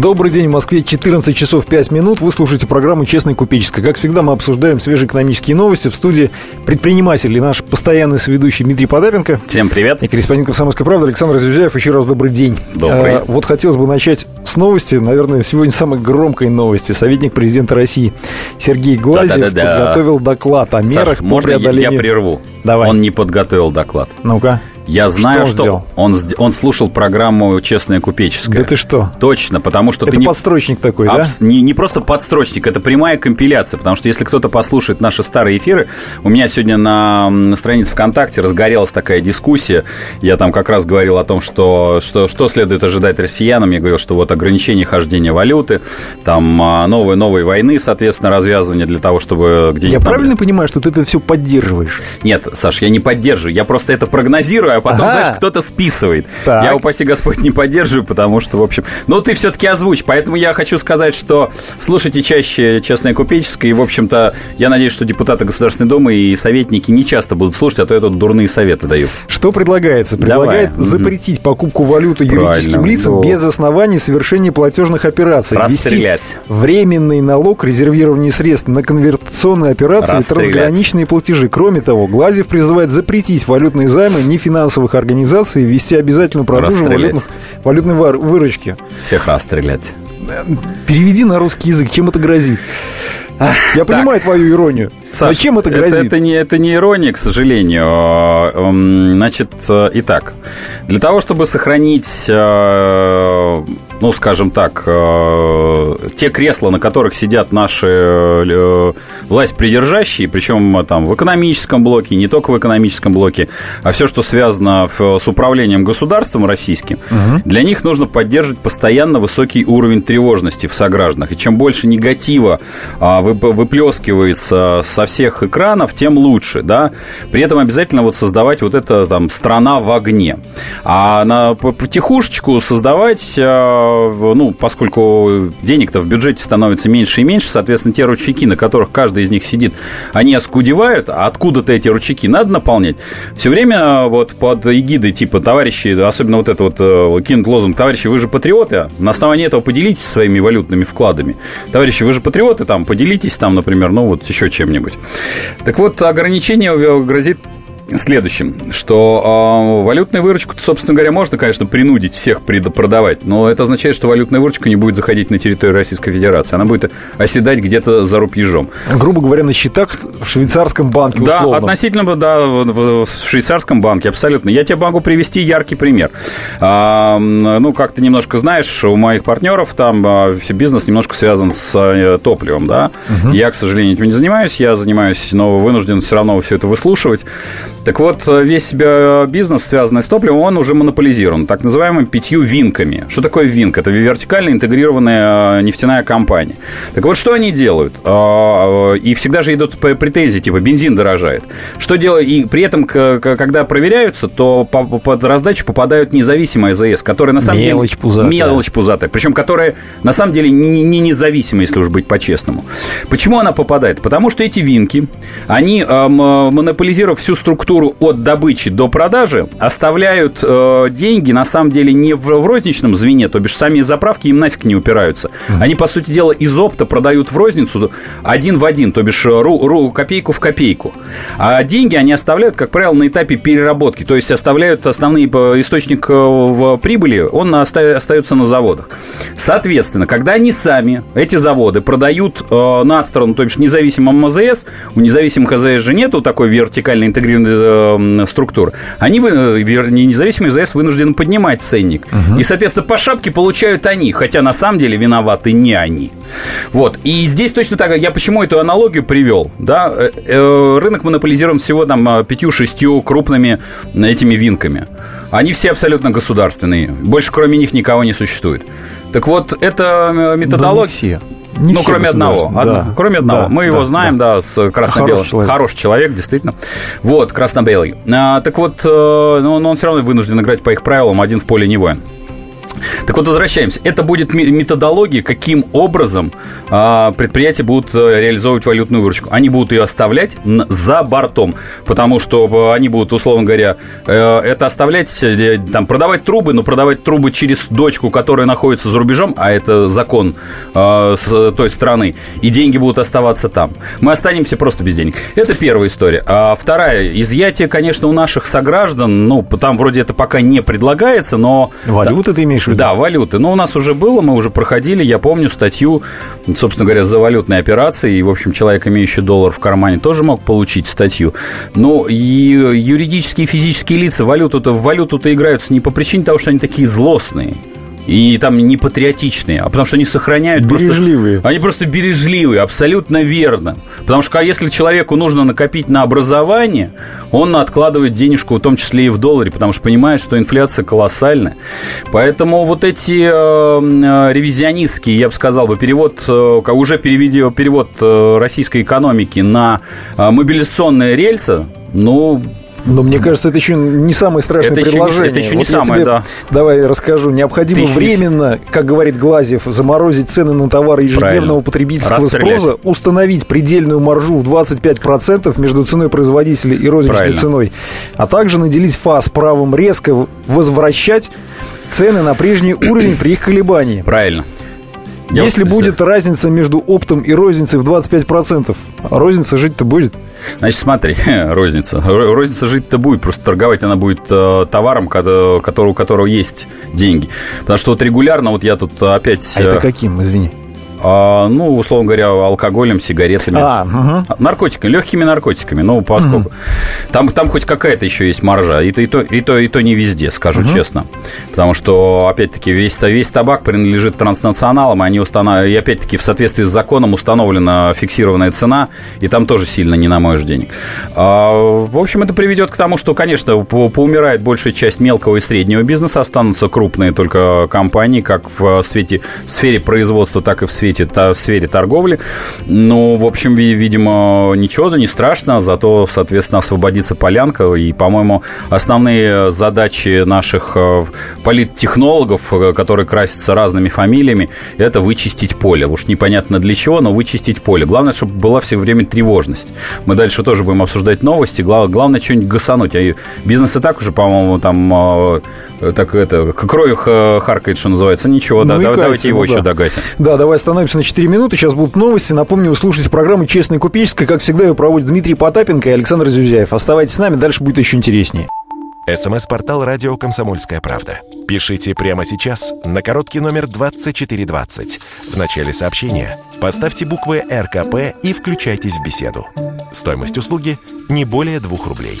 Добрый день, в Москве 14 часов 5 минут. Вы слушаете программу «Честная купеческая». Как всегда, мы обсуждаем свежие экономические новости. В студии предприниматель и наш постоянный соведущий Дмитрий Подапенко. Всем привет. И корреспондент «Комсомольской правды» Александр Зюзяев. Еще раз добрый день. Добрый. А, вот хотелось бы начать с новости. Наверное, сегодня самой громкой новости. Советник президента России Сергей Глазев Да-да-да. подготовил доклад о мерах Саш, по можно преодолению... я прерву? Давай. Он не подготовил доклад. Ну-ка. Я знаю, что, что он, он, он слушал программу «Честная купеческая». Да ты что? Точно, потому что это ты не... подстрочник такой, Абс... да? Не, не просто подстрочник, это прямая компиляция, потому что если кто-то послушает наши старые эфиры, у меня сегодня на, на странице ВКонтакте разгорелась такая дискуссия, я там как раз говорил о том, что, что, что следует ожидать россиянам, я говорил, что вот ограничение хождения валюты, там а, новые, новые войны, соответственно, развязывание для того, чтобы где-нибудь... Я там... правильно понимаю, что ты это все поддерживаешь? Нет, Саш, я не поддерживаю, я просто это прогнозирую, а потом, ага. знаешь, кто-то кто списывает. Так. Я, упаси Господь, не поддерживаю, потому что, в общем... Но ты все-таки озвучь, поэтому я хочу сказать, что слушайте чаще «Честное купеческое», и, в общем-то, я надеюсь, что депутаты Государственной Думы и советники не часто будут слушать, а то я тут дурные советы даю. Что предлагается? Предлагает Давай. запретить покупку валюты юридическим Правильно. лицам ну. без оснований совершения платежных операций. Расстрелять. временный налог резервирования средств на конвертационные операции и трансграничные платежи. Кроме того, Глазев призывает запретить валютные займы нефинансовых организаций ввести обязательную продажу валютных, валютной выручки. Всех расстрелять. Переведи на русский язык, чем это грозит? Я понимаю твою иронию. Саш, Зачем это грозит? Это, это, не, это не ирония, к сожалению. Эм, значит, э, итак, для того, чтобы сохранить, э, ну, скажем так, э, те кресла, на которых сидят наши власть придержащие, причем там в экономическом блоке, не только в экономическом блоке, а все, что связано с управлением государством российским, угу. для них нужно поддерживать постоянно высокий уровень тревожности в согражданах. И чем больше негатива а, выплескивается со всех экранов, тем лучше, да. При этом обязательно вот создавать вот это там страна в огне. А на потихушечку создавать, э, ну, поскольку денег-то в бюджете становится меньше и меньше, соответственно, те ручейки, на которых каждый из них сидит, они оскудевают, а откуда-то эти ручейки надо наполнять. Все время вот под эгидой типа товарищи, особенно вот это вот э, кинут лозунг, товарищи, вы же патриоты, на основании этого поделитесь своими валютными вкладами. Товарищи, вы же патриоты, там, поделитесь там, например, ну вот еще чем-нибудь. Так вот, ограничение грозит следующим, что э, валютную выручку, собственно говоря, можно, конечно, принудить всех продавать, но это означает, что валютная выручка не будет заходить на территорию Российской Федерации, она будет оседать где-то за рубежом. Грубо говоря, на счетах в швейцарском банке, Да, относительно, да, в, в швейцарском банке, абсолютно. Я тебе могу привести яркий пример. А, ну, как ты немножко знаешь, у моих партнеров там а, бизнес немножко связан с а, топливом, да. Угу. Я, к сожалению, этим не занимаюсь, я занимаюсь, но вынужден все равно все это выслушивать. Так вот, весь бизнес, связанный с топливом, он уже монополизирован, так называемыми пятью винками. Что такое винк? Это вертикально интегрированная нефтяная компания. Так вот, что они делают? А, и всегда же идут претензии, типа, бензин дорожает. Что делают? И при этом, когда проверяются, то под раздачу попадают независимые АЗС, которые на самом мелочь деле... Пузатая. Мелочь пузатая. Причем, которая на самом деле не, не если уж быть по-честному. Почему она попадает? Потому что эти винки, они, монополизируя всю структуру структуру от добычи до продажи оставляют э, деньги, на самом деле, не в, в розничном звене, то бишь сами заправки им нафиг не упираются. Mm-hmm. Они, по сути дела, из опта продают в розницу один в один, то бишь ру, ру, копейку в копейку. А деньги они оставляют, как правило, на этапе переработки, то есть оставляют основной э, источник э, в прибыли, он остается на заводах. Соответственно, когда они сами, эти заводы, продают э, на сторону, то бишь независимым АЗС, у независимых АЗС же нету такой вертикально интегрированной э, структур, они, вернее, независимый ЗС вынуждены поднимать ценник. Угу. И, соответственно, по шапке получают они, хотя на самом деле виноваты не они. Вот. И здесь точно так, я почему эту аналогию привел, да, э, э, рынок монополизирован всего там пятью-шестью крупными этими винками. Они все абсолютно государственные. Больше кроме них никого не существует. Так вот, это методология... Да не все. Не ну, кроме одного. Да. Одно, кроме одного. Да, Мы его знаем, да, да с красно-белым. Хороший человек. Хороший человек, действительно. Вот, красно-белый. А, так вот, э, ну, он, он все равно вынужден играть по их правилам, один в поле не воин. Так вот, возвращаемся. Это будет методология, каким образом а, предприятия будут э, реализовывать валютную выручку. Они будут ее оставлять за бортом, потому что э, они будут, условно говоря, э, это оставлять, там, продавать трубы, но продавать трубы через дочку, которая находится за рубежом, а это закон с той страны, и деньги будут оставаться там. Мы останемся просто без денег. Это первая история. А вторая, изъятие, конечно, у наших сограждан, ну, там вроде это пока не предлагается, но... Валюты да, ты имеешь в виду? Да, валюты. Но у нас уже было, мы уже проходили, я помню статью, собственно говоря, за валютные операции, и, в общем, человек, имеющий доллар в кармане, тоже мог получить статью. Но и юридические и физические лица валюту-то, валюту-то играются не по причине того, что они такие злостные. И там не патриотичные, а потому что они сохраняют... Бережливые. Просто, они просто бережливые, абсолютно верно. Потому что а если человеку нужно накопить на образование, он откладывает денежку, в том числе и в долларе, потому что понимает, что инфляция колоссальная. Поэтому вот эти э, э ревизионистские, я бы сказал бы, перевод, э, уже перевод э, российской экономики на э, мобилизационные рельсы, ну, но мне кажется, это еще не самое страшное это предложение. Еще это еще не вот самое, тебе, да. Давай расскажу. Необходимо это временно, как говорит Глазев, заморозить цены на товары ежедневного Правильно. потребительского Расстрелять. спроса, установить предельную маржу в 25% между ценой производителя и розничной Правильно. ценой, а также наделить ФАС правом резко возвращать цены на прежний уровень при их колебании. Правильно. Я Если вот... будет разница между оптом и розницей в 25%, розница жить-то будет? Значит, смотри, розница. Розница жить-то будет, просто торговать она будет э, товаром, который, у которого есть деньги. Потому что вот регулярно, вот я тут опять... А это э, каким, извини? А, ну, условно говоря, алкоголем, сигаретами. А, угу. Наркотиками, легкими наркотиками. Ну, поскольку угу. там, там хоть какая-то еще есть маржа. И то, и то, и то, и то не везде, скажу угу. честно. Потому что, опять-таки, весь, весь табак принадлежит транснационалам, и они установ... и опять-таки в соответствии с законом установлена фиксированная цена, и там тоже сильно не на намоешь денег. А, в общем, это приведет к тому, что, конечно, по поумирает большая часть мелкого и среднего бизнеса, останутся крупные только компании, как в свете, в сфере производства, так и в сфере сфере, в сфере торговли. Ну, в общем, видимо, ничего, да не страшно, зато, соответственно, освободится полянка. И, по-моему, основные задачи наших э, политтехнологов, э, которые красятся разными фамилиями, это вычистить поле. Уж непонятно для чего, но вычистить поле. Главное, чтобы была все время тревожность. Мы дальше тоже будем обсуждать новости. Главное, что-нибудь гасануть. А бизнес и так уже, по-моему, там э, так это, кровью харкает, что называется. Ничего, ну, да, давайте его да. еще догасим. Да, давай остановимся на 4 минуты. Сейчас будут новости. Напомню, вы слушаете программу «Честная купеческая». Как всегда, ее проводят Дмитрий Потапенко и Александр Зюзяев. Оставайтесь с нами, дальше будет еще интереснее. СМС-портал «Радио Комсомольская правда». Пишите прямо сейчас на короткий номер 2420. В начале сообщения поставьте буквы РКП и включайтесь в беседу. Стоимость услуги не более 2 рублей.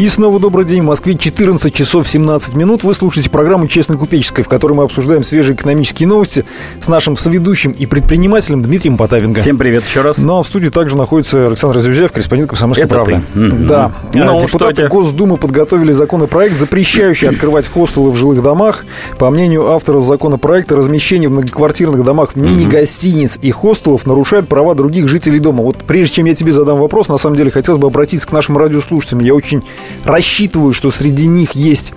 И снова добрый день. В Москве 14 часов 17 минут. Вы слушаете программу «Честно купеческая», в которой мы обсуждаем свежие экономические новости с нашим соведущим и предпринимателем Дмитрием Потапенко. Всем привет еще раз. Ну а в студии также находится Александр Зюзяев, корреспондент «Комсомольской Это правды». Ты. Да. Ну, а, Депутаты Госдумы подготовили законопроект, запрещающий открывать хостелы в жилых домах. По мнению авторов законопроекта, размещение в многоквартирных домах мини-гостиниц и хостелов нарушает права других жителей дома. Вот прежде чем я тебе задам вопрос, на самом деле хотелось бы обратиться к нашим радиослушателям. Я очень рассчитываю, что среди них есть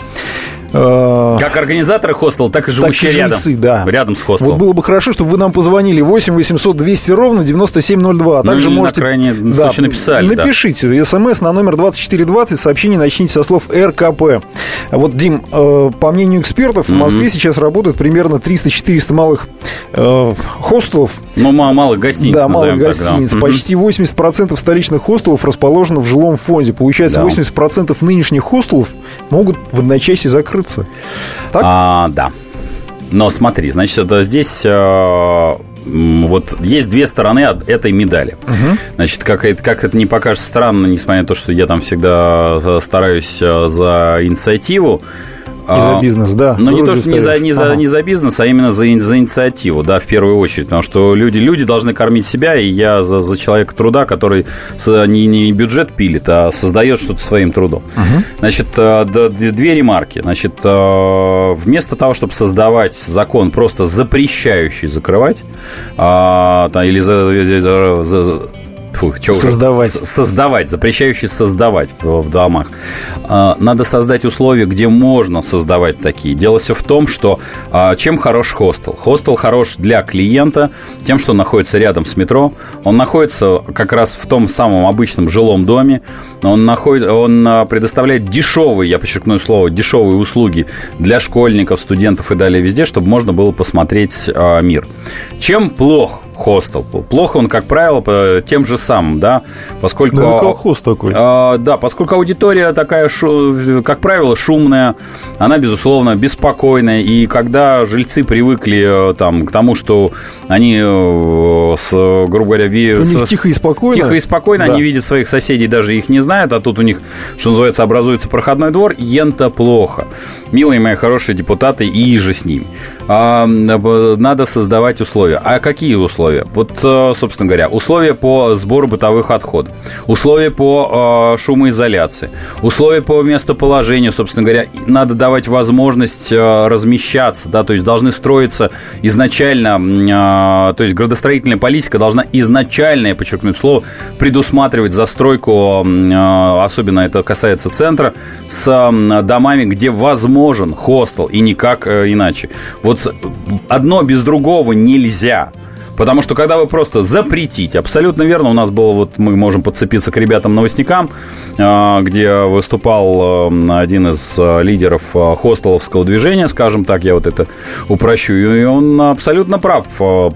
как организаторы хостела, так и живущие так и жильцы, рядом. да. Рядом с хостелом. Вот было бы хорошо, чтобы вы нам позвонили 8 800 200 ровно 9702. А ну, также можете... на крайне да, случай написали. Напишите да. смс на номер 2420, сообщение начните со слов РКП. Вот, Дим, э, по мнению экспертов, в Москве mm-hmm. сейчас работают примерно 300-400 малых э, хостелов. Ну, малых гостиниц, Да, малых гостиниц. Так, да. Почти 80% столичных хостелов расположено в жилом фонде. Получается, да. 80% нынешних хостелов могут в одночасье закрыться кажется. Так? А, да. Но смотри, значит, это здесь э, вот есть две стороны от этой медали. Угу. Значит, как это, как это не покажется странно, несмотря на то, что я там всегда стараюсь э, за инициативу, И за бизнес, да. Ну, не то, что не за, не, за, ага. не за бизнес, а именно за, за инициативу, да, в первую очередь. Потому что люди, люди должны кормить себя, и я за, за человека труда, который не, не бюджет пилит, а создает что-то своим трудом. Угу. Значит, э, две ремарки. Значит, э, вместо того, чтобы создавать закон, просто запрещающий закрывать, а, или за, за, Фу, создавать. Создавать, запрещающий создавать в, в домах. А, надо создать условия, где можно создавать такие. Дело все в том, что а, чем хорош хостел? Хостел хорош для клиента тем, что находится рядом с метро. Он находится как раз в том самом обычном жилом доме. Он, находит, он а, предоставляет дешевые, я подчеркну слово, дешевые услуги для школьников, студентов и далее везде, чтобы можно было посмотреть мир. Чем плох хостел. Плохо он, как правило, тем же самым, да, поскольку... Да, колхоз такой. А, да, поскольку аудитория такая, как правило, шумная, она, безусловно, беспокойная, и когда жильцы привыкли э, там, к тому, что они, э, с, грубо говоря, ви... у них тихо и спокойно, тихо и спокойно, да. они видят своих соседей, даже их не знают, а тут у них, что называется, образуется проходной двор, ента плохо. Милые мои хорошие депутаты, и же с ними. А, надо создавать условия. А какие условия? Вот, э, собственно говоря, условия по сбору бытовых отходов, условия по э, шумоизоляции, условия по местоположению, собственно говоря, надо давать возможность э, размещаться, да, то есть должны строиться изначально, то есть градостроительная политика должна изначально, я подчеркну слово, предусматривать застройку, особенно это касается центра, с домами, где возможен хостел и никак иначе. Вот вот одно без другого нельзя. Потому что когда вы просто запретите, абсолютно верно, у нас было, вот мы можем подцепиться к ребятам-новостникам, а, где выступал а, один из а, лидеров хостеловского движения, скажем так, я вот это упрощу, и он абсолютно прав.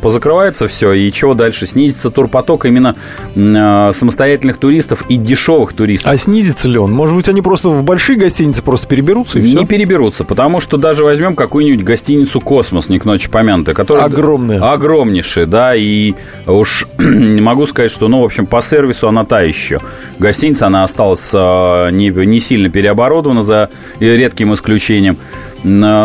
Позакрывается все, и чего дальше? Снизится турпоток именно самостоятельных туристов и дешевых туристов. А снизится ли он? Может быть, они просто в большие гостиницы просто переберутся и все? Не переберутся, потому что даже возьмем какую-нибудь гостиницу «Космос», не к ночи помянутая, которая... Огромная. Огромнейшая, да, и уж не могу сказать, что, ну, в общем, по сервису она та еще. Гостиница, она осталась а, не, не сильно переоборудована за редким исключением.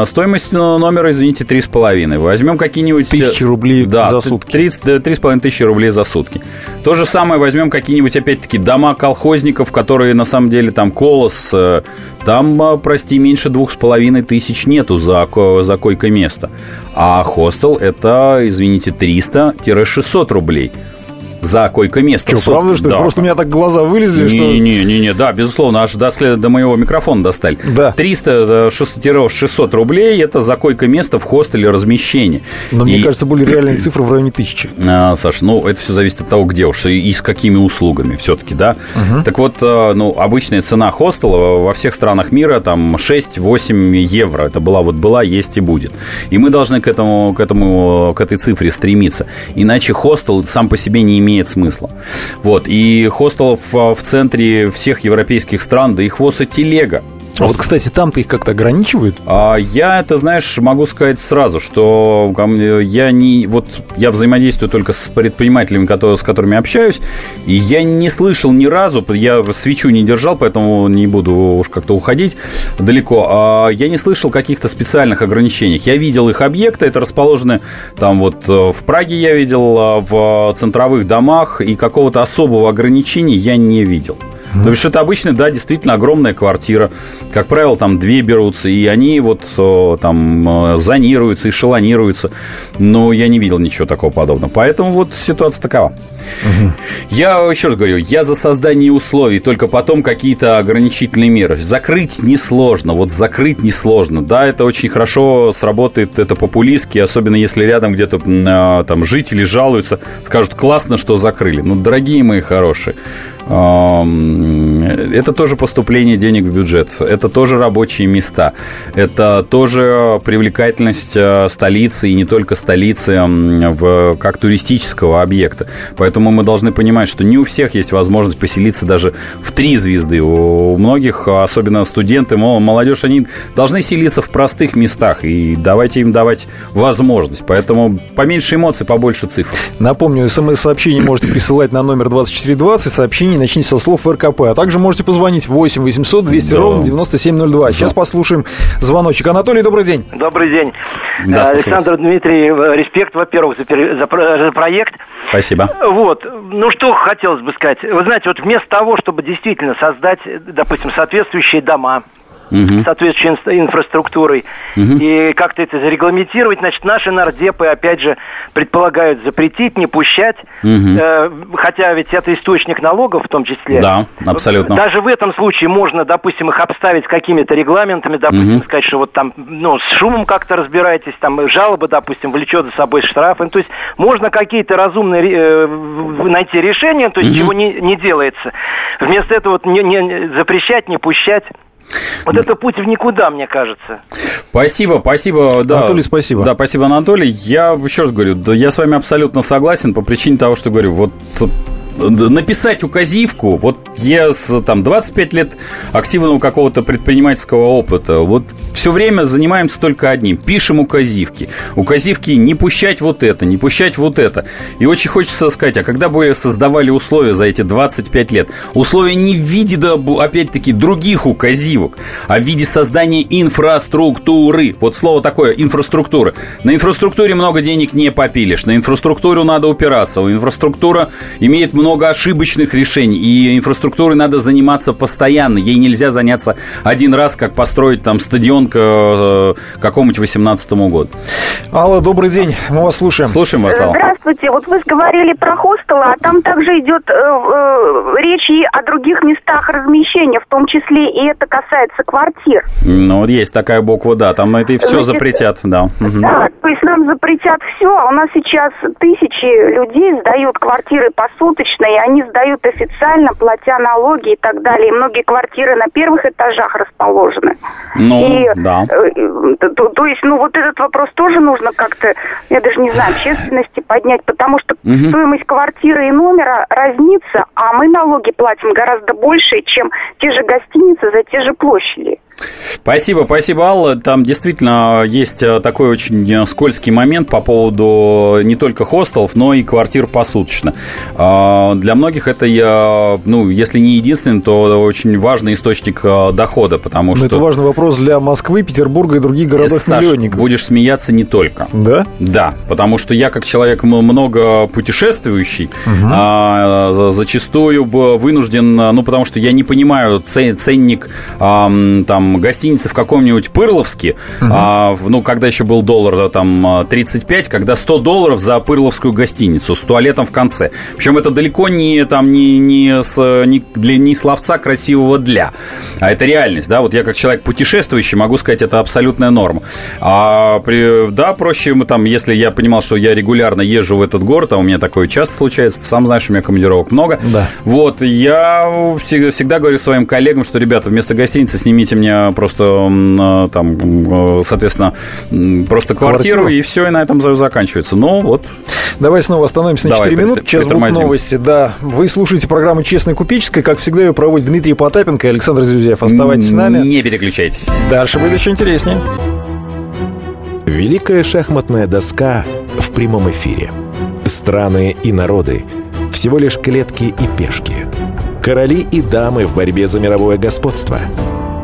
Стоимость номера, извините, три с половиной. Возьмем какие-нибудь... Тысячи рублей да, за сутки. Три с половиной тысячи рублей за сутки. То же самое возьмем какие-нибудь, опять-таки, дома колхозников, которые, на самом деле, там, колос, э, там, прости, меньше двух с половиной тысяч нету за, за койко-место. А хостел – это, извините, 300-600 рублей за койко-место. Что, правда, что да. Просто у меня так глаза вылезли, не, что... Не-не-не, да, безусловно, аж до, след... до моего микрофона достали. Да. 300-600 э, рублей – это за койко-место в хостеле размещение. Но и... мне кажется, более реальные цифры в районе тысячи. А, Саш, ну, это все зависит от того, где уж и с какими услугами все-таки, да. Угу. Так вот, э, ну, обычная цена хостела во всех странах мира там 6-8 евро. Это была вот была, есть и будет. И мы должны к этому, к этому, к этой цифре стремиться. Иначе хостел сам по себе не имеет имеет смысла. Вот. И хостелов а, в центре всех европейских стран, да и хвост и телега. А вот, кстати, там-то их как-то ограничивают? А, я это, знаешь, могу сказать сразу, что я не... Вот я взаимодействую только с предпринимателями, которые, с которыми общаюсь, и я не слышал ни разу, я свечу не держал, поэтому не буду уж как-то уходить далеко, а я не слышал каких-то специальных ограничений. Я видел их объекты, это расположены там вот э, в Праге я видел, а, в центровых домах, и какого-то особого ограничения я не видел. Mm-hmm. То есть это обычно, да, действительно огромная квартира. Как правило, там две берутся, и они вот там зонируются, эшелонируются. Но я не видел ничего такого подобного. Поэтому вот ситуация такова. Mm-hmm. Я еще раз говорю, я за создание условий, только потом какие-то ограничительные меры. Закрыть несложно, вот закрыть несложно. Да, это очень хорошо сработает, это популистски, особенно если рядом где-то а, там жители жалуются, скажут, классно, что закрыли. Ну, дорогие мои хорошие, это тоже поступление денег в бюджет, это тоже рабочие места, это тоже привлекательность э, столицы и не только столицы в, как туристического объекта. Поэтому мы должны понимать, что не у всех есть возможность поселиться даже в три звезды. У многих, особенно студенты, молодежь, они должны селиться в простых местах. И давайте им давать возможность. Поэтому поменьше эмоций, побольше цифр. Напомню, смс-сообщение можете присылать на номер 2420. Сообщение сообщение начните со слов РКП. А также можете позвонить 8 800 200 да. ровно 9702. Да. Сейчас послушаем звоночек. Анатолий, добрый день. Добрый день. Да, Александр Дмитрий, респект, во-первых, за, за, за проект. Спасибо. Вот. Ну, что хотелось бы сказать. Вы знаете, вот вместо того, чтобы действительно создать, допустим, соответствующие дома, угу. соответствующей инфраструктурой. Угу. И как-то это зарегламентировать. Значит, наши нардепы, опять же, предполагают запретить, не пущать. Угу. Э, хотя ведь это источник налогов в том числе. Да, абсолютно. Даже в этом случае можно, допустим, их обставить какими-то регламентами, допустим, угу. сказать, что вот там, ну, с шумом как-то разбирайтесь, там жалобы, допустим, влечет за собой штрафы. Ну, то есть можно какие-то разумные э, найти решения, то есть угу. чего не, не делается. Вместо этого вот не, не запрещать, не пущать. Вот это путь в никуда, мне кажется. Спасибо, спасибо. Да. Анатолий, спасибо. Да, спасибо, Анатолий. Я еще раз говорю, да, я с вами абсолютно согласен по причине того, что говорю, вот написать указивку, вот я с там 25 лет активного какого-то предпринимательского опыта, вот все время занимаемся только одним, пишем указивки. Указивки не пущать вот это, не пущать вот это. И очень хочется сказать, а когда бы создавали условия за эти 25 лет, условия не в виде, да, опять-таки, других указивок, а в виде создания инфраструктуры. Вот слово такое, инфраструктура. На инфраструктуре много денег не попилишь, на инфраструктуру надо упираться. У инфраструктура имеет много ошибочных решений, и инфраструктурой надо заниматься постоянно. Ей нельзя заняться один раз, как построить там стадион к э, какому-нибудь 18 году. Алла, добрый день, мы вас слушаем. Слушаем вас, Алла. Здравствуйте, вот вы говорили про хостелы, а там также идет э, э, речь и о других местах размещения, в том числе и это касается квартир. Ну, вот есть такая буква, да, там это и все Значит, запретят, да. Да, то есть нам запретят все, а у нас сейчас тысячи людей сдают квартиры посуточно, и они сдают официально, платя налоги и так далее. И многие квартиры на первых этажах расположены. Ну, и, да. Э, то, то есть, ну, вот этот вопрос тоже нужно как-то, я даже не знаю, общественности поднять, потому что угу. стоимость квартиры и номера разнится, а мы налоги платим гораздо больше, чем те же гостиницы за те же площади. Спасибо, спасибо, Алла. Там действительно есть э, такой очень э, скользкий момент по поводу не только хостелов, но и квартир посуточно. А, для многих это, я, ну, если не единственный, то очень важный источник э, дохода, потому но что... Это важный вопрос для Москвы, Петербурга и других городов-миллионников. будешь смеяться не только. Да? Да, потому что я, как человек много путешествующий, угу. зачастую вынужден, ну, потому что я не понимаю ценник там гостиницы в каком-нибудь Пырловске, угу. а, ну, когда еще был доллар там 35, когда 100 долларов за Пырловскую гостиницу с туалетом в конце. Причем это далеко не, там, не, не, с, не, для, не словца красивого для, а это реальность, да, вот я как человек путешествующий могу сказать, это абсолютная норма. А, при, да, проще, мы там, если я понимал, что я регулярно езжу в этот город, а у меня такое часто случается, сам знаешь, у меня командировок много, да. вот, я всегда, всегда говорю своим коллегам, что, ребята, вместо гостиницы снимите мне просто а, там, э, соответственно, просто квартиру, квартиру, и все, и на этом заканчивается. Но вот. Давай снова остановимся на Давай, 4 минуты. Сейчас будут новости. Да, вы слушаете программу «Честная купеческая». Как всегда, ее проводит Дмитрий Потапенко и Александр Зюзяев. Оставайтесь с нами. Не переключайтесь. Дальше будет еще интереснее. Великая шахматная доска в прямом эфире. Страны и народы. Всего лишь клетки и пешки. Короли и дамы в борьбе за мировое господство –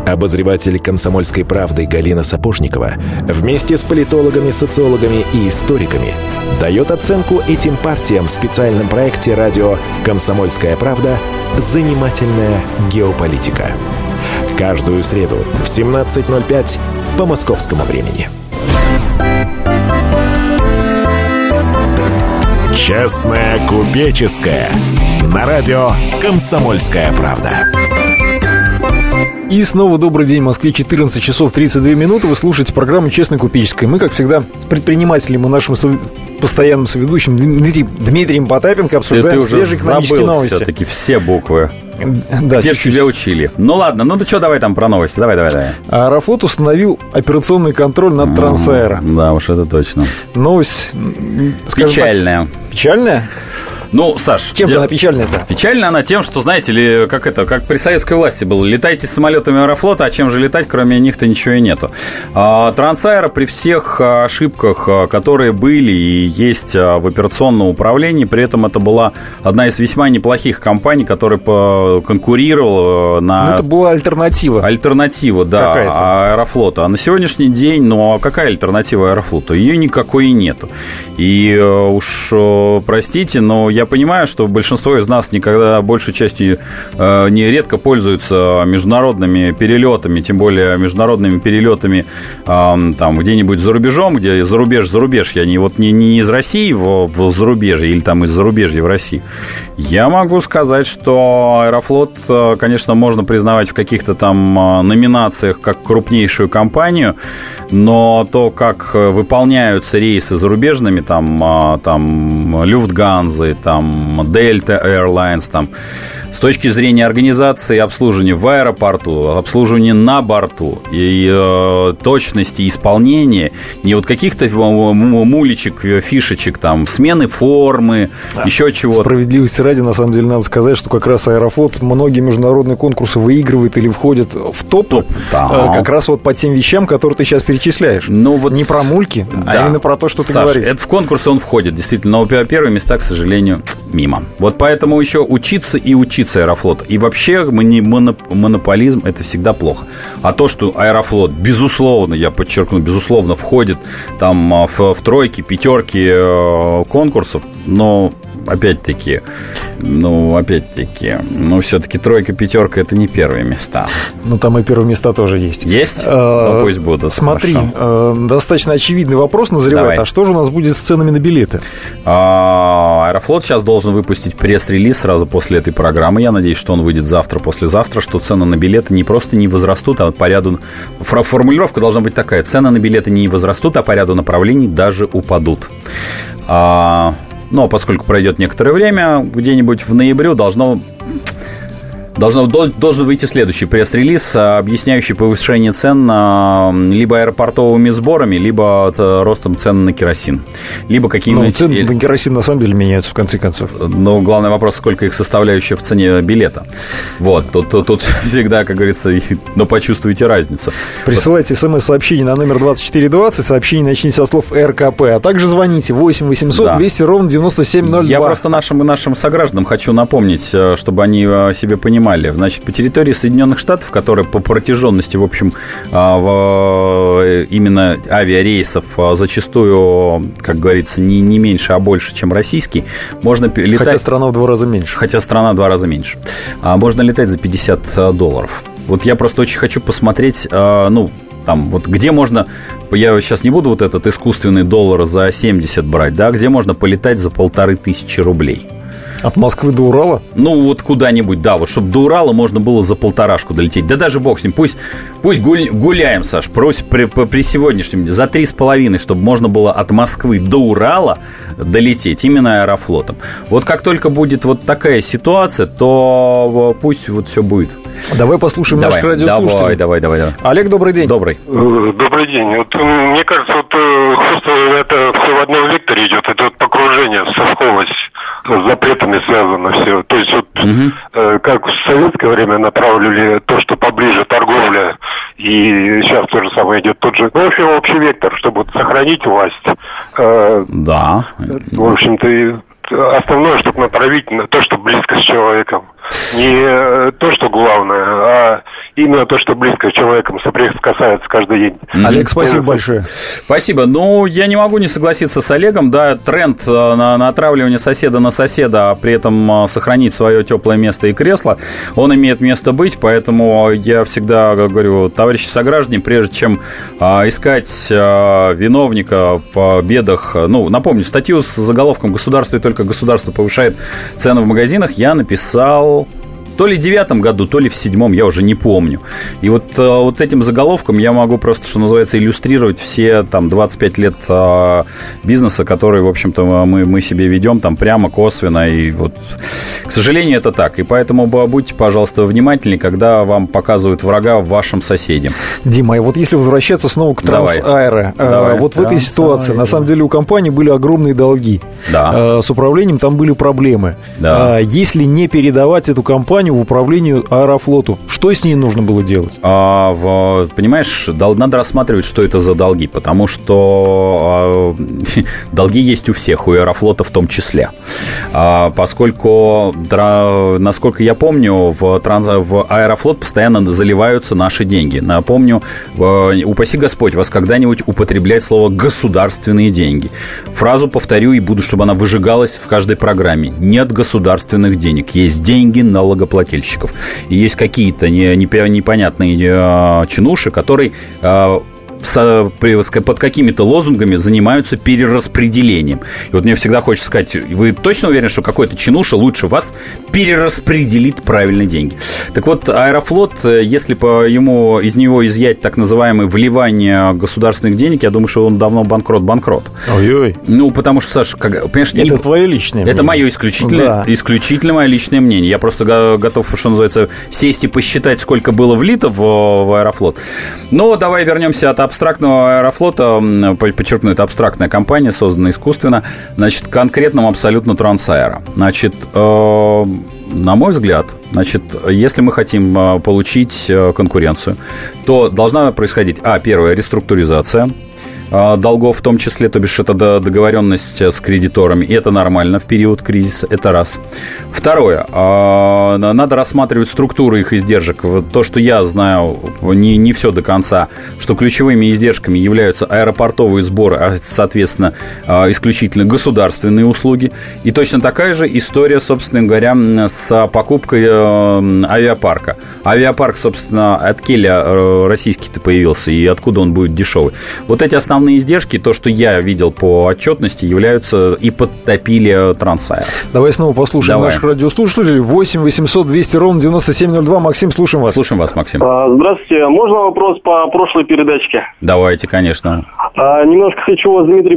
Обозреватель «Комсомольской правды» Галина Сапожникова вместе с политологами, социологами и историками дает оценку этим партиям в специальном проекте радио «Комсомольская правда. Занимательная геополитика». Каждую среду в 17.05 по московскому времени. Честная купеческая на радио «Комсомольская правда». И снова добрый день, в Москве 14 часов 32 минуты. Вы слушаете программу «Честно купеческая». Мы, как всегда, с предпринимателем и нашим сов... постоянным соведущим Дмитрием, Дмитрием Потапенко обсуждаем свежие экономические новости. все-таки все буквы. Да, Те тебя учили. Ну ладно, ну ты что, давай там про новости. Давай, давай, давай. Аэрофлот установил операционный контроль над Трансаэро. Да уж, это точно. Новость, Печальная. Так, печальная? Ну, Саш... Чем же она печальная-то? Печальна она тем, что, знаете ли, как это, как при советской власти было, летайте самолетами Аэрофлота, а чем же летать, кроме них-то ничего и нету. А, Трансаэро при всех ошибках, а, которые были и есть а, в операционном управлении, при этом это была одна из весьма неплохих компаний, которая конкурировала на... Ну, это была альтернатива. Альтернатива, да, Аэрофлота. А на сегодняшний день, ну, а какая альтернатива Аэрофлоту? Ее никакой и нету. И э, уж, э, простите, но я понимаю, что большинство из нас никогда большей частью э, не редко пользуются международными перелетами, тем более международными перелетами там где-нибудь за рубежом, где зарубеж, зарубеж, я не вот не, не из России в, в зарубежье или там из зарубежья в России. Я могу сказать, что Аэрофлот, конечно, можно признавать в каких-то там номинациях как крупнейшую компанию, но то, как выполняются рейсы зарубежными, там, там Люфтганзы, там Delta Airlines, там с точки зрения организации обслуживания в аэропорту, обслуживания на борту и э, точности исполнения, не вот каких-то мулечек, фишечек, там, смены формы, да. еще чего-то. Справедливости ради, на самом деле, надо сказать, что как раз Аэрофлот многие международные конкурсы выигрывает или входит в топ, топ да. э, как раз вот по тем вещам, которые ты сейчас перечисляешь. Ну, вот, не про мульки, а да. а именно про то, что ты Саша, говоришь. это в конкурсы он входит, действительно, но первые места, к сожалению, мимо. Вот поэтому еще учиться и учиться учиться Аэрофлот. И вообще монополизм – это всегда плохо. А то, что Аэрофлот, безусловно, я подчеркну, безусловно, входит там а, в, в тройки, пятерки э, конкурсов, но опять-таки, ну, опять-таки, ну, все-таки тройка, пятерка это не первые места. Ну, там и первые места тоже есть. Есть? А, ну, пусть будут. Смотри, э, достаточно очевидный вопрос назревает. Давай. А что же у нас будет с ценами на билеты? А, Аэрофлот сейчас должен выпустить пресс-релиз сразу после этой программы. Я надеюсь, что он выйдет завтра, послезавтра, что цены на билеты не просто не возрастут, а по ряду... Формулировка должна быть такая. Цены на билеты не возрастут, а по ряду направлений даже упадут. А, но поскольку пройдет некоторое время, где-нибудь в ноябре должно Должно, должен выйти следующий пресс-релиз, а, объясняющий повышение цен либо аэропортовыми сборами, либо э, ростом цен на керосин. Либо какие-нибудь... Ну, цены на керосин на самом деле меняются в конце концов. Но главный вопрос, сколько их составляющая в цене билета. Вот, тут, тут, тут всегда, как говорится, но почувствуйте разницу. Присылайте смс-сообщение на номер 2420, сообщение начните со слов РКП, а также звоните 8 800 да. 200 ровно 9702. Я просто нашим и нашим согражданам хочу напомнить, э, чтобы они э, себе понимали, Сомалия. Значит, по территории Соединенных Штатов, которая по протяженности, в общем, а, в, э, именно авиарейсов а, зачастую, как говорится, не, не меньше, а больше, чем российский, можно летать... Хотя страна в два раза меньше. Хотя страна в два раза меньше. А, можно летать за 50 долларов. Вот я просто очень хочу посмотреть, ну, там, вот где можно, я сейчас не буду вот этот искусственный доллар за 70 брать, да, где можно полетать за полторы тысячи рублей. От Москвы до Урала? Ну, вот куда-нибудь, да, вот чтобы до Урала можно было за полторашку долететь. Да даже бог с ним, пусть, пусть гуль, гуляем, Саш, просит при, при сегодняшнем, за три с половиной, чтобы можно было от Москвы до Урала долететь именно аэрофлотом. Вот как только будет вот такая ситуация, то пусть вот все будет. Давай послушаем давай, наших радиослушателей. Давай, давай, давай, давай. Олег, добрый день. Добрый. Э, добрый день. Вот, мне кажется, вот просто э, это все в одном векторе идет. Это вот покружение, совковость с запретами связано все. То есть вот угу. э, как в советское время направили то, что поближе торговля, и сейчас то же самое идет тот же. Ну, в общем, общий вектор, чтобы сохранить власть. Э, да. В общем-то, основное, чтобы направить на то, что близко с человеком. Не э, то, что главное, а именно то, что близко с человеком соприкасается каждый день. Олег, спасибо большое. Спасибо. Ну, я не могу не согласиться с Олегом. Да, тренд э, на, на отравливание соседа на соседа, а при этом э, сохранить свое теплое место и кресло, он имеет место быть, поэтому я всегда говорю, товарищи сограждане, прежде чем искать виновника в бедах, ну, напомню, статью с заголовком «Государство и только государство повышает цены в магазинах», я написал то ли девятом году, то ли в седьмом, я уже не помню. И вот, вот этим заголовком я могу просто, что называется, иллюстрировать все там 25 лет бизнеса, который, в общем-то, мы, мы себе ведем там прямо, косвенно. И вот, к сожалению, это так. И поэтому будьте, пожалуйста, внимательнее, когда вам показывают врага в вашем соседе. Дима, и вот если возвращаться снова к Трансаэро, э, вот в этой ситуации, на самом деле, у компании были огромные долги. Да. Э, с управлением там были проблемы. Да. А если не передавать эту компанию в управлению Аэрофлоту, что с ней нужно было делать? А, в, понимаешь, надо рассматривать, что это за долги, потому что а, долги есть у всех, у Аэрофлота в том числе. А, поскольку, насколько я помню, в, транс, в Аэрофлот постоянно заливаются наши деньги. Напомню, упаси Господь вас когда-нибудь употреблять слово «государственные деньги». Фразу повторю и буду, чтобы она выжигалась в каждой программе. Нет государственных денег. Есть деньги налогоплательщиков. И есть какие-то непонятные э, чинуши, которые э, под какими-то лозунгами занимаются перераспределением. И вот мне всегда хочется сказать, вы точно уверены, что какой-то чинуша лучше вас перераспределит правильные деньги? Так вот, Аэрофлот, э, если по ему из него изъять так называемое вливание государственных денег, я думаю, что он давно банкрот-банкрот. Ой-ой. Ну, потому что, Саша, как, понимаешь... Это не... твое личное мнение. Это мое исключительное, да. исключительно мое личное мнение. Я просто готов, что называется, сесть и посчитать, сколько было влито в, в Аэрофлот. Но давай вернемся от абстрактного аэрофлота, подчеркну, это абстрактная компания, созданная искусственно, значит, конкретному абсолютно Трансаэро. Значит, э, на мой взгляд, значит, если мы хотим э, получить э, конкуренцию, то должна происходить, а, первое, реструктуризация – долгов в том числе, то бишь это договоренность с кредиторами, и это нормально в период кризиса, это раз. Второе, а, надо рассматривать структуру их издержек. То, что я знаю, не, не все до конца, что ключевыми издержками являются аэропортовые сборы, а, соответственно, а, исключительно государственные услуги. И точно такая же история, собственно говоря, с покупкой э, авиапарка. Авиапарк, собственно, от Келя э, российский-то появился, и откуда он будет дешевый. Вот эти основные основные издержки, то, что я видел по отчетности, являются и подтопили Трансайр. Давай снова послушаем Давай. наших радиослушателей. 8 800 200 ровно 9702. Максим, слушаем вас. Слушаем вас, Максим. А, здравствуйте. Можно вопрос по прошлой передачке? Давайте, конечно. А, немножко хочу вас, Дмитрий,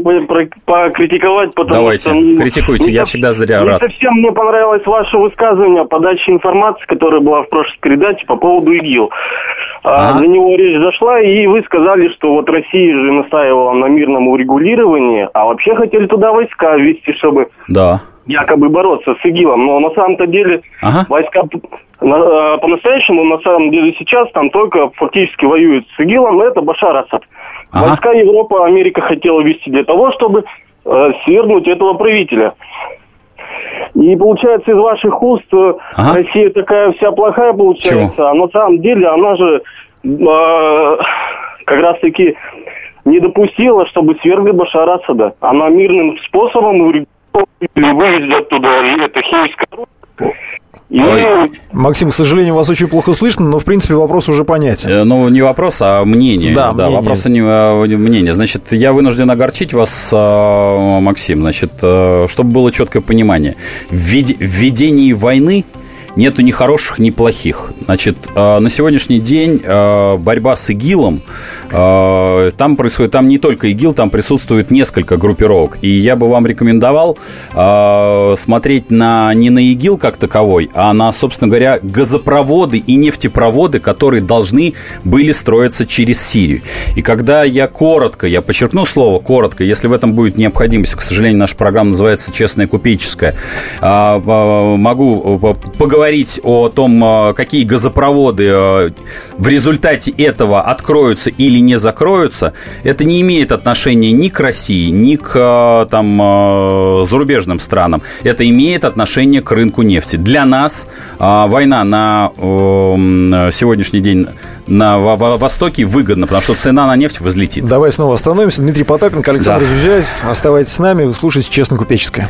покритиковать, потому Давайте, что... Ну, критикуйте, не я всегда зря не рад. совсем мне понравилось ваше высказывание, подача информации, которая была в прошлой передаче по поводу ИГИЛ. А, ага. За него речь зашла, и вы сказали, что вот Россия же настаивала на мирном урегулировании, а вообще хотели туда войска ввести, чтобы да. якобы бороться с ИГИЛом. Но на самом-то деле ага. войска а, по-настоящему, на самом деле сейчас там только фактически воюют с ИГИЛом, это Башар Асад. Ага. Войска Европа, Америка хотела ввести для того, чтобы э, свергнуть этого правителя. И получается из ваших уст э, ага. Россия такая вся плохая получается, Чего? а на самом деле она же э, как раз таки не допустила, чтобы свергли Башара Асада. Она мирным способом вывезли оттуда это химическое оружие Ой. Максим, к сожалению, вас очень плохо слышно, но, в принципе, вопрос уже понятен. Э, ну, не вопрос, а мнение. Да, да мнение. вопрос, а не а, мнение. Значит, я вынужден огорчить вас, а, Максим, значит, э, чтобы было четкое понимание. В введении войны нету ни хороших, ни плохих. Значит, э, на сегодняшний день э, борьба с ИГИЛом, э, там происходит, там не только ИГИЛ, там присутствует несколько группировок. И я бы вам рекомендовал смотреть на, не на ИГИЛ как таковой, а на, собственно говоря, газопроводы и нефтепроводы, которые должны были строиться через Сирию. И когда я коротко, я подчеркну слово коротко, если в этом будет необходимость, к сожалению, наша программа называется «Честная купеческая», могу поговорить говорить о том, э, какие газопроводы э, в результате этого откроются или не закроются, это не имеет отношения ни к России, ни к э, там, зарубежным странам. Это имеет отношение к рынку нефти. Для нас война на сегодняшний день на Востоке выгодна, потому что цена на нефть возлетит. Давай снова остановимся. Дмитрий Потапенко, Александр да. Зюзяев. Оставайтесь с нами, слушайте «Честно купеческое».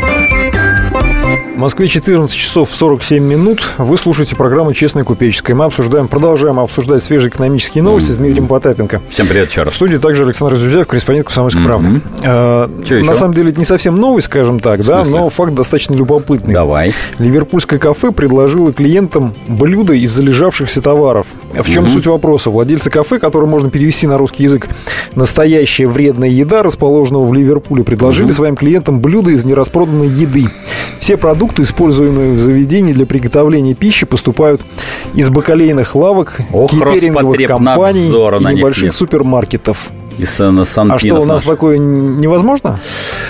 Москве 14 часов 47 минут. Вы слушаете программу «Честная купеческая». Мы обсуждаем, продолжаем обсуждать свежие экономические новости с Дмитрием Потапенко. Всем привет еще раз. В студии также Александр Зюзяев, корреспондент «Комсомольской правды». А, на еще? самом деле это не совсем новость, скажем так, да, но факт достаточно любопытный. Давай. Ливерпульское кафе предложило клиентам блюдо из залежавшихся товаров. В чем mm-hmm. суть вопроса? Владельцы кафе, который можно перевести на русский язык «настоящая вредная еда», расположенного в Ливерпуле, предложили mm-hmm. своим клиентам блюдо из нераспроданной еды. Все продукты, используемые в заведении для приготовления пищи, поступают из бакалейных лавок, Ох, кейтеринговых компаний и небольших супермаркетов Санпинов. А что, у нас наш. такое невозможно?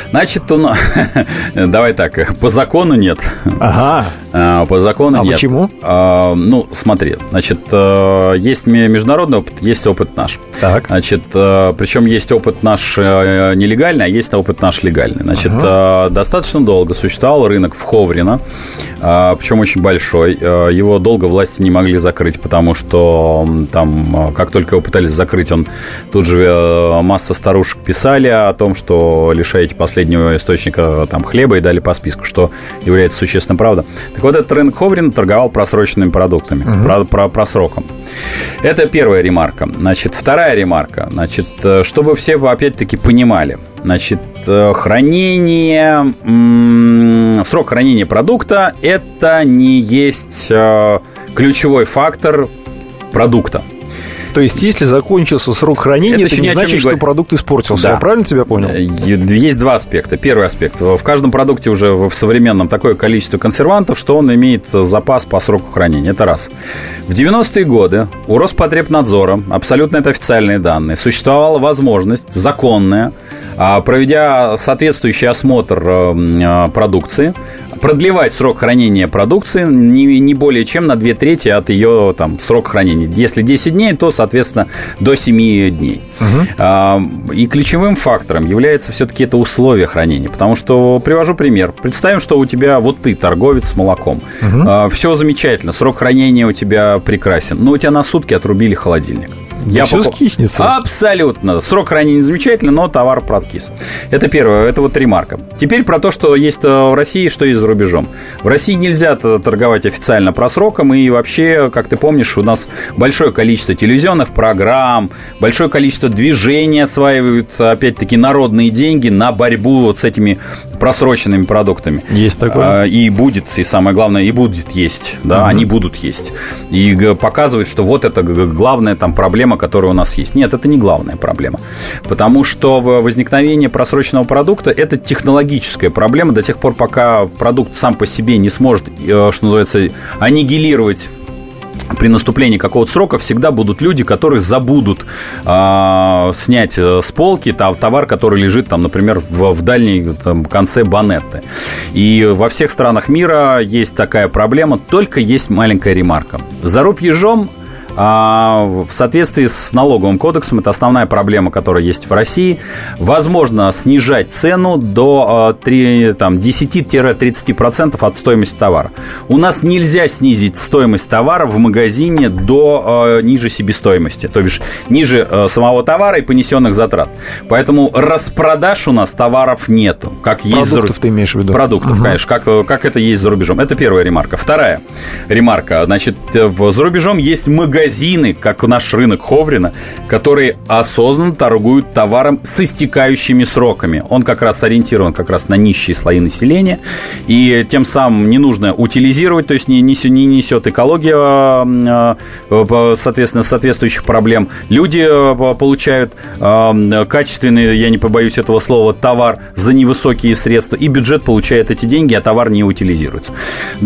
Значит, он... давай так, по закону нет. Ага. А, по закону а нет. почему? А, ну, смотри, значит, э, есть международный опыт, есть опыт наш. Так. Значит, э, причем есть опыт наш э, нелегальный, а есть опыт наш легальный. Значит, ага. достаточно долго существовал рынок в Ховрино, причем очень большой. Его долго власти не могли закрыть, потому что там, как только его пытались закрыть, он тут же масса старушек писали о том, что лишаете последнего источника там, хлеба и дали по списку, что является существенной правдой. Так вот, этот рынок Ховрин торговал просроченными продуктами, угу. про, про, просроком. Это первая ремарка. Значит, вторая ремарка. Значит, э, чтобы все опять-таки понимали. Значит, э, хранение, срок хранения продукта – это не есть э, ключевой фактор продукта. То есть, если закончился срок хранения, это, это не значит, что продукт испортился. Да. Я правильно тебя понял? Э, есть два аспекта. Первый аспект. В каждом продукте уже в современном такое количество консервантов, что он имеет запас по сроку хранения. Это раз. В 90-е годы у Роспотребнадзора, абсолютно это официальные данные, существовала возможность законная, а, проведя соответствующий осмотр э, э, продукции, продлевать срок хранения продукции не, не более чем на 2 трети от ее там, срока хранения. Если 10 дней, то, соответственно, до 7 дней. Угу. И ключевым фактором является все-таки это условие хранения. Потому что, привожу пример. Представим, что у тебя, вот ты торговец с молоком. Угу. А, Все замечательно, срок хранения у тебя прекрасен. Но у тебя на сутки отрубили холодильник. Я все поп... скиснется. Абсолютно. Срок хранения замечательный, но товар проткис. Это первое, это вот ремарка. Теперь про то, что есть э, в России, что есть за рубежом. В России нельзя торговать официально просроком, и вообще, как ты помнишь, у нас большое количество телевизионных программ, большое количество движений осваивают, опять-таки, народные деньги на борьбу вот с этими просроченными продуктами. Есть такое. А, и будет, и самое главное, и будет есть. Да, угу. они будут есть. И показывают, что вот это главная там проблема, которая у нас есть. Нет, это не главная проблема. Потому что возникновение просроченного продукта – это технологическая проблема до тех пор, пока продукт сам по себе не сможет, э, что называется, аннигилировать при наступлении какого-то срока всегда будут люди, которые забудут а, снять э, с полки товар, который лежит там, например, в, в дальней там, конце банетты. И во всех странах мира есть такая проблема, только есть маленькая ремарка. Заруб ежом а, в соответствии с налоговым кодексом, это основная проблема, которая есть в России, возможно снижать цену до 10-30% а, от стоимости товара. У нас нельзя снизить стоимость товара в магазине до а, ниже себестоимости, то бишь ниже самого товара и понесенных затрат. Поэтому распродаж у нас товаров нету. Как Продуктов есть... ты имеешь в виду? Продуктов, угу. конечно, как, как это есть за рубежом. Это первая ремарка. Вторая ремарка. Значит, за рубежом есть магазин магазины, как наш рынок Ховрина, которые осознанно торгуют товаром с истекающими сроками. Он как раз ориентирован как раз на нищие слои населения, и тем самым не нужно утилизировать, то есть не, не, не несет экология, а, а, соответственно, соответствующих проблем. Люди а, получают качественный, я не побоюсь этого слова, товар за невысокие средства, и бюджет получает эти деньги, а товар не утилизируется.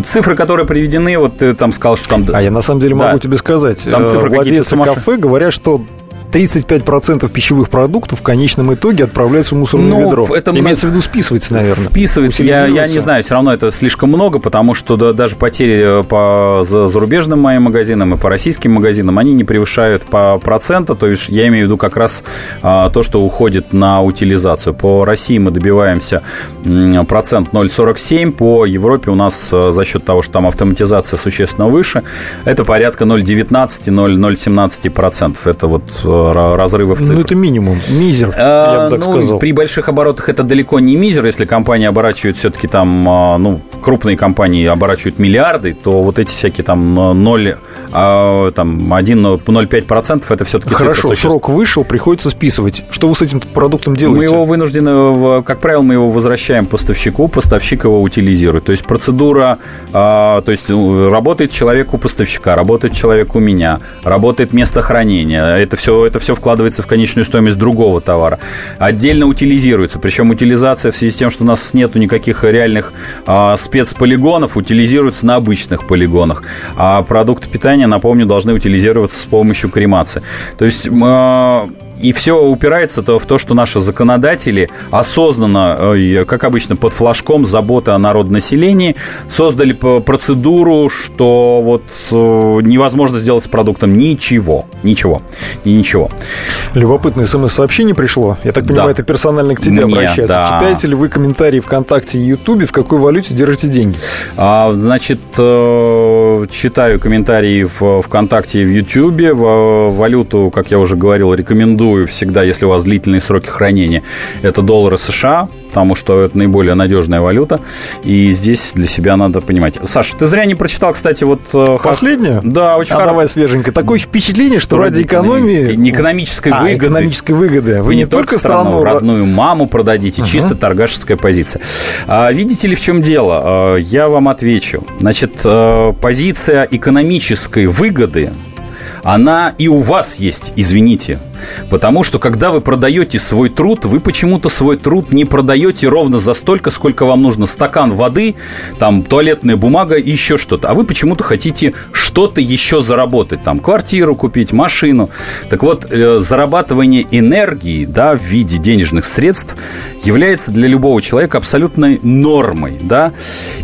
Цифры, которые приведены, вот ты там сказал, что там... А я на самом деле да. могу тебе сказать, там цифры владельцы кафе говорят, что 35% пищевых продуктов в конечном итоге отправляются в мусорное ну, ведро. Это Имеется в виду списывается, наверное. Списывается. Я, я не знаю, все равно это слишком много, потому что да, даже потери по зарубежным моим магазинам и по российским магазинам, они не превышают по процента, то есть я имею в виду как раз а, то, что уходит на утилизацию. По России мы добиваемся процент 0,47, по Европе у нас а, за счет того, что там автоматизация существенно выше, это порядка 0,19-0,17 процентов. Это вот а, разрывы в цифрах. Ну, это минимум, мизер, а, я бы так ну, сказал. При больших оборотах это далеко не мизер, если компания оборачивает все-таки там, а, ну, крупные компании оборачивают миллиарды, то вот эти всякие там 0 а там 1,05% это все-таки Хорошо, срок вышел, приходится списывать. Что вы с этим продуктом делаете? Мы его вынуждены, как правило, мы его возвращаем поставщику, поставщик его утилизирует. То есть процедура, а, то есть ну, работает человек у поставщика, работает человек у меня, работает место хранения. Это все, это все вкладывается в конечную стоимость другого товара. Отдельно утилизируется. Причем утилизация в связи с тем, что у нас нету никаких реальных а, спецполигонов, утилизируется на обычных полигонах. А продукты питания напомню, должны утилизироваться с помощью кремации. То есть а, и все упирается -то в то, что наши законодатели осознанно, как обычно, под флажком заботы о народонаселении создали процедуру, что вот э, невозможно сделать с продуктом ничего. Ничего. И ничего. Любопытное смс-сообщение пришло. Я так понимаю, да. это персонально к тебе Мне, обращается. Да. Читаете ли вы комментарии ВКонтакте и Ютубе, в какой валюте держите деньги? А, значит, э, читаю комментарии в ВКонтакте и в Ютубе. Валюту, как я уже говорил, рекомендую рекомендую всегда, если у вас длительные сроки хранения, это доллары США, потому что это наиболее надежная валюта. И здесь для себя надо понимать. Саша, ты зря не прочитал, кстати, вот... Э, Последнее? Да, очень а хорошо. давай свеженько. Такое впечатление, что, что ради экономии... Не экономической а, выгоды. экономической выгоды. Вы не, не только страну... страну родную маму продадите, uh чисто торгашеская позиция. А, видите ли, в чем дело? А, я вам отвечу. Значит, э, позиция экономической выгоды она и у вас есть, извините. Потому что, когда вы продаете свой труд, вы почему-то свой труд не продаете ровно за столько, сколько вам нужно. Стакан воды, там, туалетная бумага и еще что-то. А вы почему-то хотите что-то еще заработать. Там, квартиру купить, машину. Так вот, э, зарабатывание энергии, да, в виде денежных средств является для любого человека абсолютной нормой, да.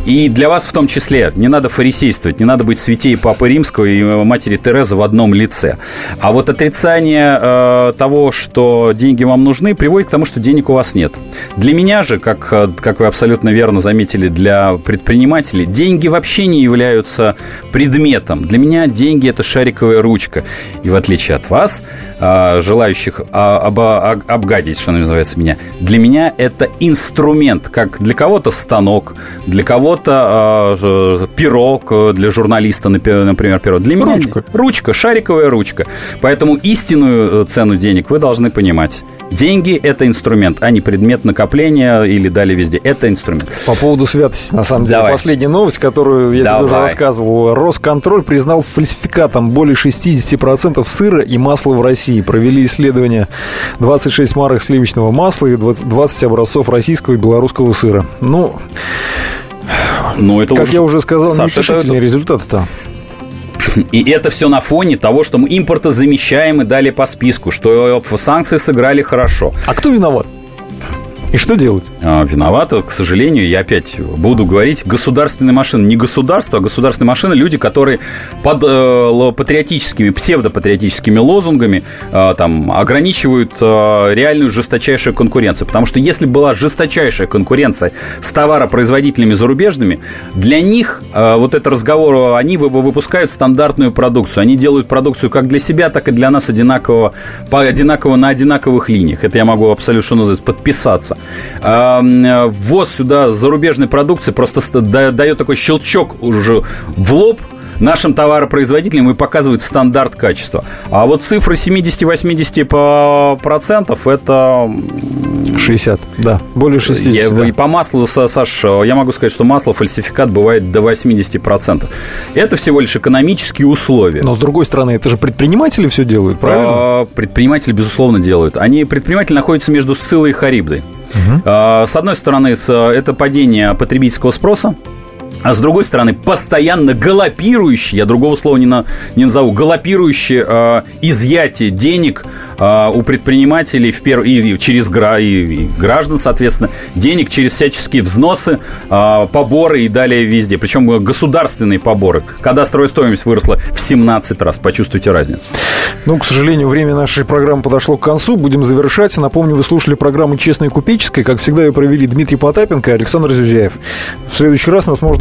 И для вас в том числе не надо фарисействовать, не надо быть святей Папы Римского и матери Терезы в одном лице. А вот отрицание э, Э, того, что деньги вам нужны, приводит к тому, что денег у вас нет. Для меня же, как, э, как вы абсолютно верно заметили, для предпринимателей, деньги вообще не являются предметом. Для меня деньги – это шариковая ручка. И в отличие от вас, э, желающих об, обгадить, что называется, меня, для меня это инструмент, как для кого-то станок, для кого-то перо, для журналиста, например, перо. Для меня ручка. Ручка, шариковая ручка. Поэтому истинную цену денег, вы должны понимать. Деньги – это инструмент, а не предмет накопления или дали везде. Это инструмент. По поводу святости, на самом деле, Давай. последняя новость, которую я Давай. тебе уже рассказывал. Росконтроль признал фальсификатом более 60% сыра и масла в России. Провели исследование 26 марок сливочного масла и 20 образцов российского и белорусского сыра. Ну, ну это как уже... я уже сказал, Саша, неутешительные это... результаты-то. И это все на фоне того, что мы импортозамещаем и дали по списку, что санкции сыграли хорошо. А кто виноват? И что делать? А, виновата, к сожалению, я опять буду говорить, государственные машины. Не государство, а государственные машины. Люди, которые под э, патриотическими, псевдопатриотическими лозунгами э, там, ограничивают э, реальную жесточайшую конкуренцию. Потому что если была жесточайшая конкуренция с товаропроизводителями зарубежными, для них э, вот это разговор, они выпускают стандартную продукцию. Они делают продукцию как для себя, так и для нас одинаково, по, одинаково на одинаковых линиях. Это я могу абсолютно, что называется, подписаться. Ввоз сюда зарубежной продукции просто дает такой щелчок уже в лоб, нашим товаропроизводителям и показывает стандарт качества. А вот цифры 70-80% процентов это... 60, да, более 60. Я, да. И по маслу, Саш, я могу сказать, что масло фальсификат бывает до 80%. Это всего лишь экономические условия. Но с другой стороны, это же предприниматели все делают, правильно? А, предприниматели, безусловно, делают. Они, предприниматели находятся между Сцилой и Харибдой. Угу. С одной стороны, это падение потребительского спроса, а с другой стороны, постоянно галопирующий, я другого слова не, на, не назову, галопирующее э, изъятие денег э, у предпринимателей в перв... и через гра... и граждан, соответственно, денег через всяческие взносы, э, поборы и далее везде. Причем государственные поборы. Когда стоимость выросла в 17 раз. Почувствуйте разницу. Ну, к сожалению, время нашей программы подошло к концу. Будем завершать. Напомню, вы слушали программу «Честная купеческая». Как всегда, ее провели Дмитрий Потапенко и Александр Зюзяев. В следующий раз нас можно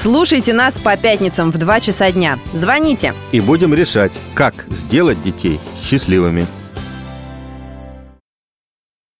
Слушайте нас по пятницам в 2 часа дня. Звоните. И будем решать, как сделать детей счастливыми.